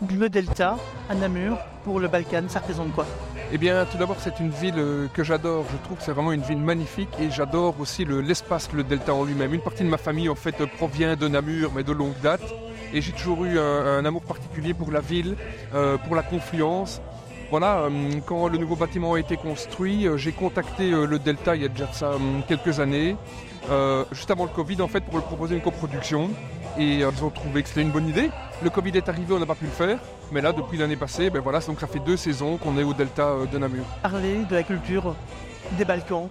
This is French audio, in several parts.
le delta à Namur pour le Balkan, ça représente quoi eh bien, tout d'abord, c'est une ville euh, que j'adore. Je trouve que c'est vraiment une ville magnifique et j'adore aussi l'espace, le, delta en lui-même. Une partie de ma famille, en fait, provient de Namur, mais de longue date. Et j'ai toujours eu un, amour particulier pour la ville, euh, pour la confluence. Voilà, euh, quand le nouveau bâtiment a été construit, j'ai contacté le Delta il y a déjà ça quelques années, juste avant le Covid en fait, pour lui proposer une coproduction. Et ils ont trouvé que c'était une bonne idée. Le Covid est arrivé, on n'a pas pu le faire. Mais là, depuis l'année passée, ben voilà, donc ça fait deux saisons qu'on est au delta euh, de Namur. Parler de la culture des Balkans,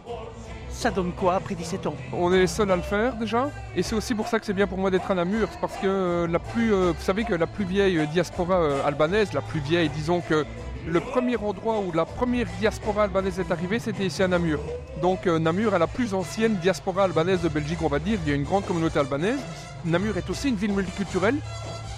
ça donne quoi après 17 ans? On est les seuls à le faire déjà. Et c'est aussi pour ça que c'est bien pour moi d'être à Namur. Parce que euh, la plus, euh, vous savez que la plus vieille diaspora albanaise, la plus vieille, disons que le premier endroit où la première diaspora albanaise est arrivée, c'était ici à Namur. Donc Namur est la plus ancienne diaspora albanaise de Belgique, on va dire. Il y a une grande communauté albanaise. Namur est aussi une ville multiculturelle,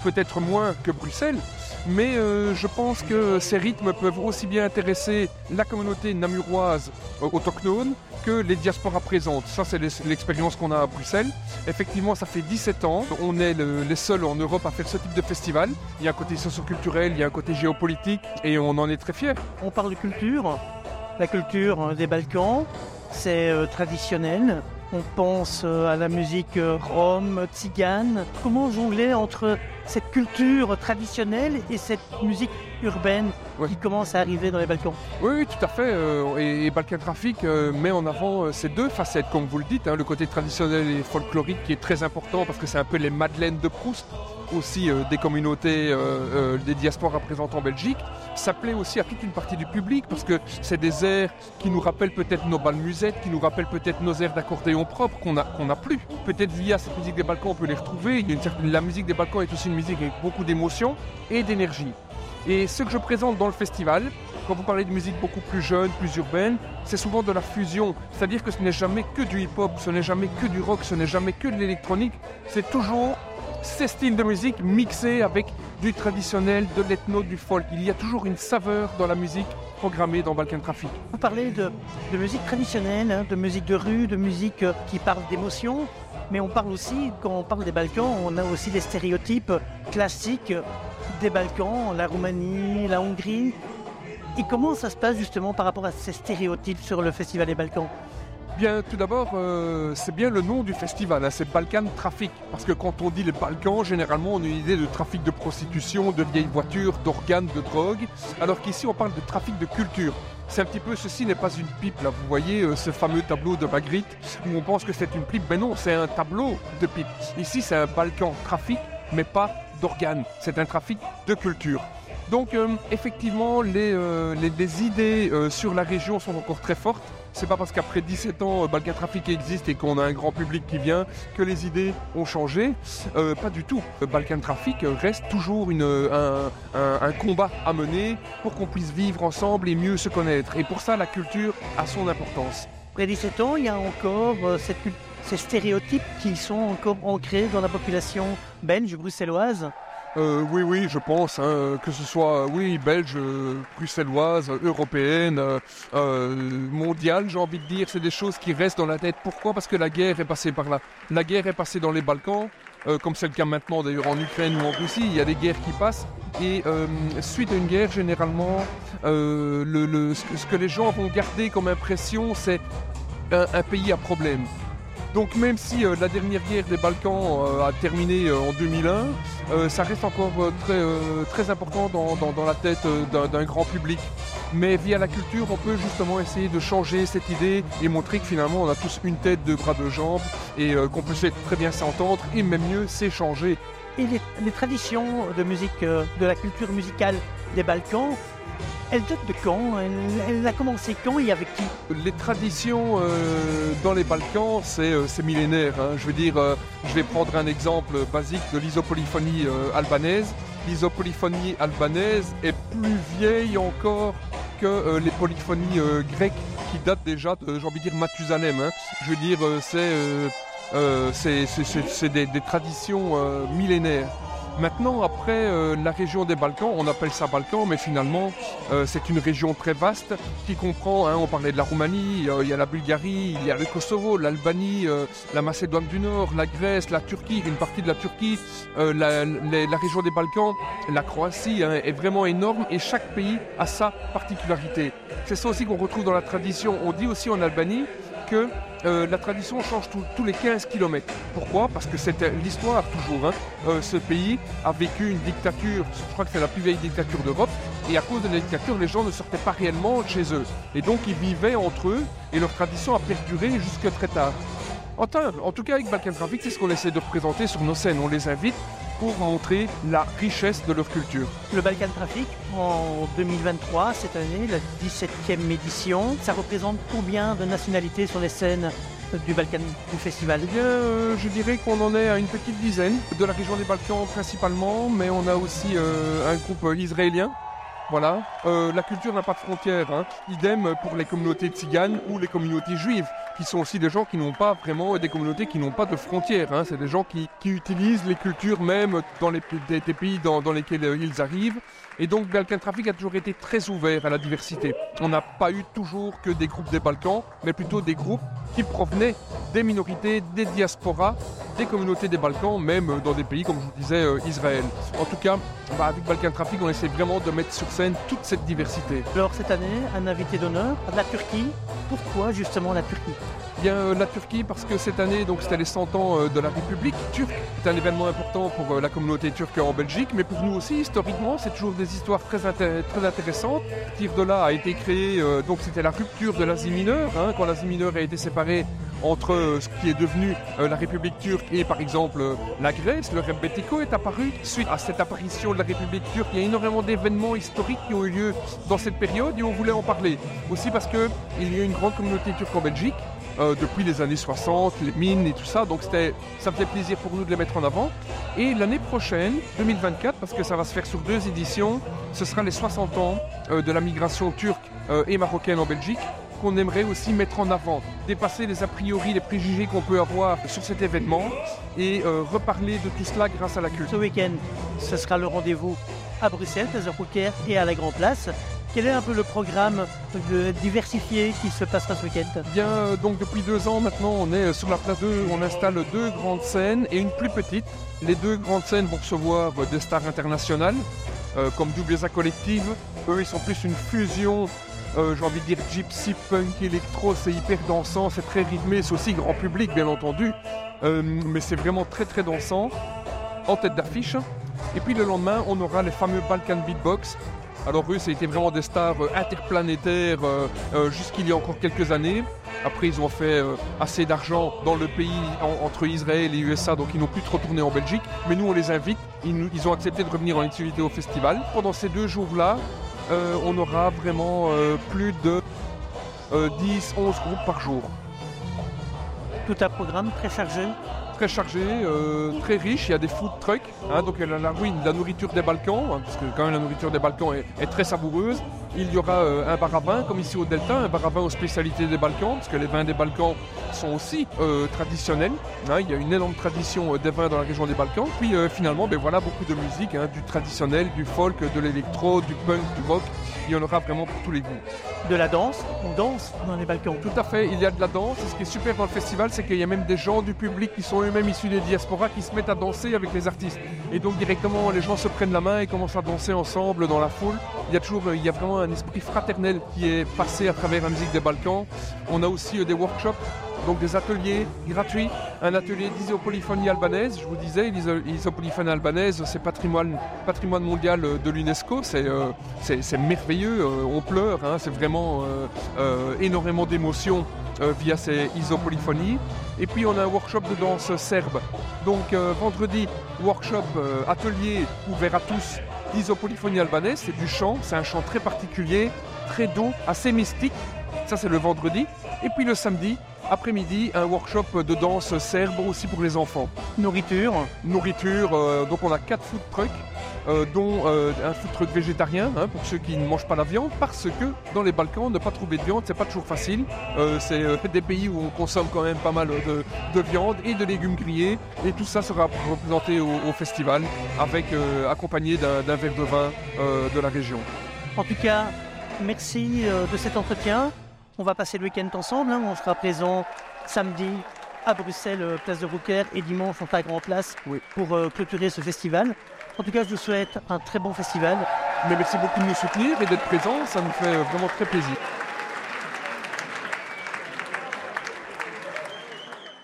peut-être moins que Bruxelles, mais euh, je pense que ces rythmes peuvent aussi bien intéresser la communauté namuroise euh, autochtone que les diasporas présentes. Ça, c'est l'expérience qu'on a à Bruxelles. Effectivement, ça fait 17 ans. On est les seuls en Europe à faire ce type de festival. Il y a un côté socioculturel, il y a un côté géopolitique, et on en est très fiers. On parle de culture, la culture des Balkans, c'est euh, traditionnel. On pense à la musique rome, tzigane. Comment jongler entre cette culture traditionnelle et cette musique urbaine qui commence à arriver dans les Balkans. Oui, tout à fait. Euh, et, Balkan Graphique euh, met en avant euh, ces deux facettes, comme vous le dites, hein, le côté traditionnel et folklorique qui est très important parce que c'est un peu les madeleines de Proust aussi des communautés, des diasporas présentes en Belgique. Ça plaît aussi à toute une partie du public parce que c'est des airs qui nous rappellent peut-être nos balles musettes, qui nous rappellent peut-être nos airs d'accordéon propres qu'on n'a qu'on a plus. Peut-être via cette musique des Balkans, on peut les retrouver. La musique des Balkans est aussi une musique avec beaucoup d'émotion et d'énergie. Et ce que je présente dans le festival, quand vous parlez de musique beaucoup plus jeune, plus urbaine, c'est souvent de la fusion. C'est-à-dire que ce n'est jamais que du hip-hop, ce n'est jamais que du rock, ce n'est jamais que de l'électronique. C'est toujours ces styles de musique mixés avec du traditionnel, de l'ethno, du folk. Il y a toujours une saveur dans la musique programmée dans Balkan Traffic. Vous parlez de, musique traditionnelle, hein, de musique de rue, de musique euh, qui parle d'émotion, mais on parle aussi, quand on parle des Balkans, on a aussi les stéréotypes classiques des Balkans, la Roumanie, la Hongrie. Et comment ça se passe justement par rapport à ces stéréotypes sur le Festival des Balkans? Bien, tout d'abord, euh, c'est bien le nom du festival, hein, c'est Balkan Trafic. Parce que quand on dit les Balkans, généralement, on a une idée de trafic de prostitution, de vieilles voitures, d'organes, de drogue. Alors qu'ici, on parle de trafic de culture. C'est un petit peu, ceci n'est pas une pipe, là, vous voyez euh, ce fameux tableau de Magritte, où on pense que c'est une pipe, mais non, c'est un tableau de pipe. Ici, c'est un Balkan trafic, mais pas d'organes. C'est un trafic de culture. Donc euh, effectivement, les, euh, idées euh, sur la région sont encore très fortes. C'est pas parce qu'après 17 ans, Balkan Trafic existe et qu'on a un grand public qui vient que les idées ont changé. pas du tout. Balkan Trafic reste toujours un, un, combat à mener pour qu'on puisse vivre ensemble et mieux se connaître. Et pour ça, la culture a son importance. Après 17 ans, il y a encore ces stéréotypes qui sont encore ancrés dans la population belge, bruxelloise euh, oui, oui, je pense, hein, que ce soit oui belge, bruxelloise, européenne, euh, mondiale, j'ai envie de dire, c'est des choses qui restent dans la tête. Pourquoi? Parce que la guerre est passée par là. La guerre est passée dans les Balkans, euh, comme c'est le cas maintenant d'ailleurs en Ukraine ou en Russie, il y a des guerres qui passent. Et suite à une guerre, généralement, le, ce que les gens vont garder comme impression, c'est un pays à problème. Donc même si euh, la dernière guerre des Balkans euh, a terminé euh, en 2001, ça reste encore très, important dans, la tête d'un grand public. Mais via la culture, on peut justement essayer de changer cette idée et montrer que finalement on a tous une tête, deux bras, deux jambes et qu'on peut très bien s'entendre et même mieux s'échanger. Et les, traditions de musique, de la culture musicale des Balkans, elle date de quand? Elle, a commencé quand et avec qui? Les traditions euh, dans les Balkans, c'est euh, millénaire. Hein. Je veux dire, euh, je vais prendre un exemple basique de l'isopolyphonie albanaise. L'isopolyphonie albanaise est plus vieille encore que les polyphonies grecques qui datent déjà de, j'ai envie de dire, Mathusalem. Hein. Je veux dire, c'est des, des, traditions millénaires. Maintenant, après euh, la région des Balkans, on appelle ça Balkans, mais finalement, euh, c'est une région très vaste qui comprend, hein, on parlait de la Roumanie, euh, il y a la Bulgarie, il y a le Kosovo, l'Albanie, la Macédoine du Nord, la Grèce, la Turquie, une partie de la Turquie, la, région des Balkans, la Croatie hein, est vraiment énorme et chaque pays a sa particularité. C'est ça aussi qu'on retrouve dans la tradition. On dit aussi en Albanie que euh, la tradition change tous les 15 km. Pourquoi? Parce que c'est l'histoire toujours. Hein. Euh, ce pays a vécu une dictature, je crois que c'est la plus vieille dictature d'Europe, et à cause de la dictature, les gens ne sortaient pas réellement chez eux. Et donc ils vivaient entre eux, et leur tradition a perduré jusque très tard. En tout cas, avec Balkan Traffic, c'est ce qu'on essaie de représenter sur nos scènes. On les invite pour montrer la richesse de leur culture. Le Balkan Traffic, en 2023, cette année, la 17e édition, ça représente combien de nationalités sur les scènes du Balkan du festival? Eh bien, euh, Je dirais qu'on en est à une petite dizaine, de la région des Balkans principalement, mais on a aussi euh, un groupe israélien voilà. Euh, la culture n'a pas de frontières. Hein. Idem pour les communautés tziganes ou les communautés juives, qui sont aussi des gens qui n'ont pas vraiment des communautés qui n'ont pas de frontières. Hein. C'est des gens qui, utilisent les cultures même dans les des, pays dans, lesquels euh, ils arrivent. Et donc Balkan Traffic a toujours été très ouvert à la diversité. On n'a pas eu toujours que des groupes des Balkans, mais plutôt des groupes qui provenaient des minorités, des diasporas, des communautés des Balkans, même dans des pays comme je vous disais euh, Israël. En tout cas, bah, avec Balkan Traffic, on essaie vraiment de mettre sur scène toute cette diversité. Alors cette année, un invité d'honneur, la Turquie. Pourquoi justement la Turquie? Bien euh, la Turquie parce que cette année donc c'était les 100 ans euh, de la République turque. C'est un événement important pour la communauté turque en Belgique, mais pour nous aussi historiquement c'est toujours des histoires très, très intéressantes. Tir de là a été créé donc c'était la rupture de l'Asie mineure hein, quand l'Asie mineure a été séparée entre ce qui est devenu la République turque et par exemple la Grèce, le Rebetiko est apparu. Suite à cette apparition de la République turque, il y a énormément d'événements historiques qui ont eu lieu dans cette période et on voulait en parler. Aussi parce qu'il y a une grande communauté turque en Belgique. Euh, depuis les années 60, les mines et tout ça, donc ça faisait plaisir pour nous de les mettre en avant. Et l'année prochaine, 2024, parce que ça va se faire sur deux éditions, ce sera les 60 ans euh, de la migration turque euh, et marocaine en Belgique qu'on aimerait aussi mettre en avant, dépasser les a priori, les préjugés qu'on peut avoir sur cet événement et reparler de tout cela grâce à la culture. Ce week-end, ce sera le rendez-vous à Bruxelles, Plaza Poker et à la Grand Place. Quel est un peu le programme diversifié qui se passera ce week-end? Bien, euh, donc depuis deux ans maintenant, on est sur la place 2, on installe deux grandes scènes et une plus petite. Les deux grandes scènes vont recevoir des stars internationales, euh, comme Doubleza Collective. Eux, ils sont plus une fusion euh, j'ai envie de dire gypsy punk électro, c'est hyper dansant, c'est très rythmé, c'est aussi grand public bien entendu, euh, mais c'est vraiment très très dansant, en tête d'affiche. Et puis le lendemain, on aura les fameux Balkan Beatbox. Alors eux, été vraiment des stars euh, interplanétaires jusqu'il y a encore quelques années. Après, ils ont fait assez d'argent dans le pays entre Israël et USA, donc ils n'ont plus de retourner en Belgique. Mais nous, on les invite. Ils, ont accepté de revenir en activité au festival. Pendant ces deux jours-là, euh, on aura vraiment euh, plus de 10-11 euh, groupes par jour. Tout un programme très chargé très chargé, très riche. Il y a des food trucks, hein, donc il y a la, la nourriture des Balkans, hein, parce que quand même la nourriture des Balkans est très savoureuse. Il y aura euh, un bar à vin, comme ici au Delta, un bar à vin aux spécialités des Balkans, parce que les vins des Balkans sont aussi euh, traditionnels. Hein. il y a une énorme tradition euh, des vins dans la région des Balkans. Puis finalement, ben voilà, beaucoup de musique, du traditionnel, du folk, de l'électro, du punk, du rock. Il y en aura vraiment pour tous les goûts. De la danse On danse dans les Balkans Tout à fait, il y a de la danse. Et ce qui est super dans le festival, c'est qu'il y a même des gens du public qui sont eux-mêmes issus des diasporas qui se mettent à danser avec les artistes. Et donc directement, les gens se prennent la main et commencent à danser ensemble dans la foule. Il y a toujours, il y a vraiment un esprit fraternel qui est passé à travers la musique des Balkans. On a aussi euh, des workshops, donc des ateliers gratuits. Un atelier d'isopolyphonie albanaise, je vous disais, l'isopolyphonie albanaise, c'est patrimoine, patrimoine mondial euh, de l'UNESCO. C'est euh, merveilleux, on pleure, hein. c'est vraiment énormément d'émotions via ces isopolyphonies. Et puis on a un workshop de danse serbe. Donc vendredi, workshop, atelier ouvert à tous l'isopolyphonie albanaise, c'est du chant, c'est un chant très particulier, très doux, assez mystique. Ça, c'est le vendredi. Et puis le samedi, après-midi, un workshop de danse serbe aussi pour les enfants. Nourriture Nourriture, euh, donc on a quatre food trucks. euh, dont euh, un food truck végétarien hein, pour ceux qui ne mangent pas la viande, parce que dans les Balkans, ne pas trouver de viande, c'est pas toujours facile. c'est des pays où on consomme quand même pas mal de, viande et de légumes grillés, et tout ça sera représenté au, festival, avec accompagné d'un verre de vin de la région. En tout cas, merci de cet entretien. On va passer le week-end ensemble. Hein. On sera présent samedi à Bruxelles, euh, place de Rouquer, et dimanche, on fera Grand Place pour euh, clôturer ce festival. En tout cas, je vous souhaite un très bon festival. Mais merci beaucoup de nous soutenir et d'être présent, ça nous fait vraiment très plaisir.